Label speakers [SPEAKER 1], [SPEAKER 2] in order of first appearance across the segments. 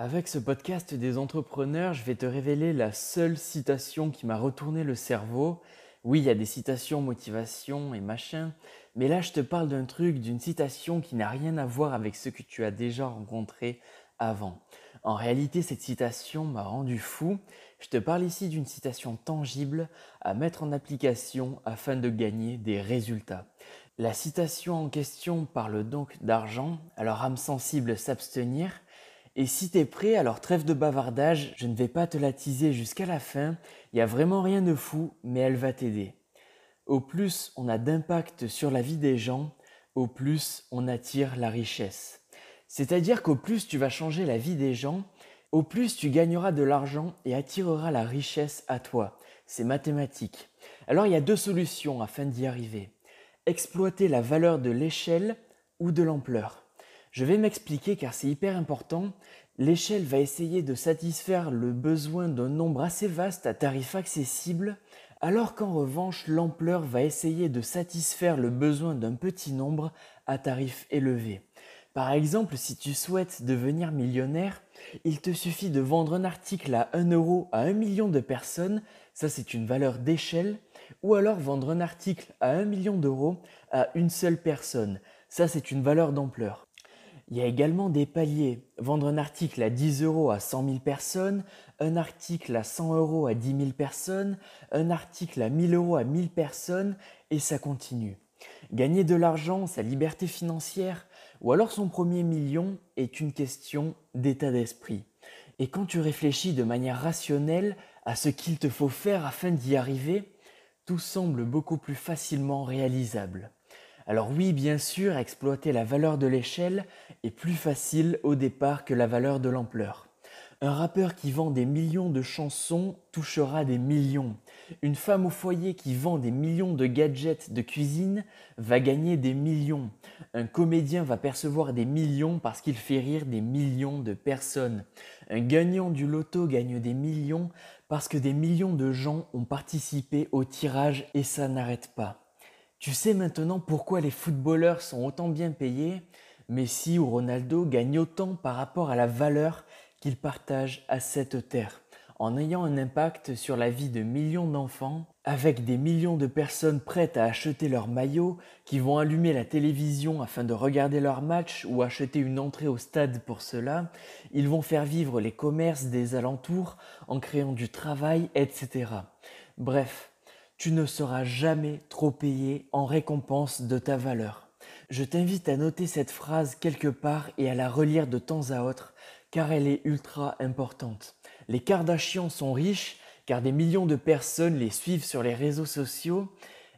[SPEAKER 1] Avec ce podcast des entrepreneurs, je vais te révéler la seule citation qui m'a retourné le cerveau. Oui, il y a des citations, motivation et machin, mais là je te parle d'un truc, d'une citation qui n'a rien à voir avec ce que tu as déjà rencontré avant. En réalité, cette citation m'a rendu fou. Je te parle ici d'une citation tangible à mettre en application afin de gagner des résultats. La citation en question parle donc d'argent, alors âme sensible s'abstenir, et si t'es prêt, alors trêve de bavardage, je ne vais pas te la teaser jusqu'à la fin, il n'y a vraiment rien de fou, mais elle va t'aider. Au plus on a d'impact sur la vie des gens, au plus on attire la richesse. C'est-à-dire qu'au plus tu vas changer la vie des gens, au plus tu gagneras de l'argent et attireras la richesse à toi. C'est mathématique. Alors il y a deux solutions afin d'y arriver. Exploiter la valeur de l'échelle ou de l'ampleur. Je vais m'expliquer car c'est hyper important. L'échelle va essayer de satisfaire le besoin d'un nombre assez vaste à tarif accessible, alors qu'en revanche l'ampleur va essayer de satisfaire le besoin d'un petit nombre à tarif élevé. Par exemple, si tu souhaites devenir millionnaire, il te suffit de vendre un article à 1 euro à 1 million de personnes, ça c'est une valeur d'échelle, ou alors vendre un article à 1 million d'euros à une seule personne, ça c'est une valeur d'ampleur. Il y a également des paliers. Vendre un article à 10 euros à 100 000 personnes, un article à 100 euros à 10 000 personnes, un article à 1000 euros à 1000 personnes, et ça continue. Gagner de l'argent, sa liberté financière, ou alors son premier million est une question d'état d'esprit. Et quand tu réfléchis de manière rationnelle à ce qu'il te faut faire afin d'y arriver, tout semble beaucoup plus facilement réalisable. Alors oui, bien sûr, exploiter la valeur de l'échelle est plus facile au départ que la valeur de l'ampleur. Un rappeur qui vend des millions de chansons touchera des millions. Une femme au foyer qui vend des millions de gadgets de cuisine va gagner des millions. Un comédien va percevoir des millions parce qu'il fait rire des millions de personnes. Un gagnant du loto gagne des millions parce que des millions de gens ont participé au tirage et ça n'arrête pas. Tu sais maintenant pourquoi les footballeurs sont autant bien payés, Messi ou Ronaldo gagnent autant par rapport à la valeur qu'ils partagent à cette terre, en ayant un impact sur la vie de millions d'enfants, avec des millions de personnes prêtes à acheter leur maillot, qui vont allumer la télévision afin de regarder leur match ou acheter une entrée au stade pour cela, ils vont faire vivre les commerces des alentours en créant du travail, etc. Bref, tu ne seras jamais trop payé en récompense de ta valeur. Je t'invite à noter cette phrase quelque part et à la relire de temps à autre car elle est ultra importante. Les Kardashians sont riches car des millions de personnes les suivent sur les réseaux sociaux.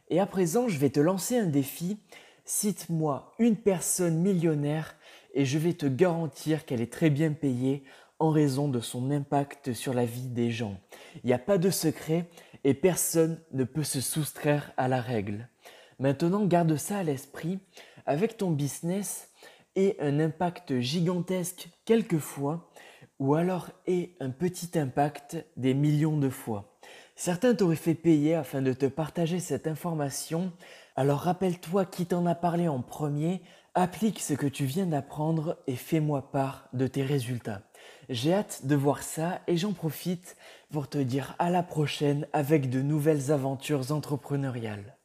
[SPEAKER 1] Et à présent, je vais te lancer un défi. Cite-moi une personne millionnaire et je vais te garantir qu'elle est très bien payée en raison de son impact sur la vie des gens. Il n'y a pas de secret et personne ne peut se soustraire à la règle. Maintenant, garde ça à l'esprit. Avec ton business et un impact gigantesque quelquefois, ou alors et un petit impact des millions de fois. Certains t'auraient fait payer afin de te partager cette information, alors rappelle-toi qui t'en a parlé en premier, applique ce que tu viens d'apprendre et fais-moi part de tes résultats. J'ai hâte de voir ça et j'en profite pour te dire à la prochaine avec de nouvelles aventures entrepreneuriales.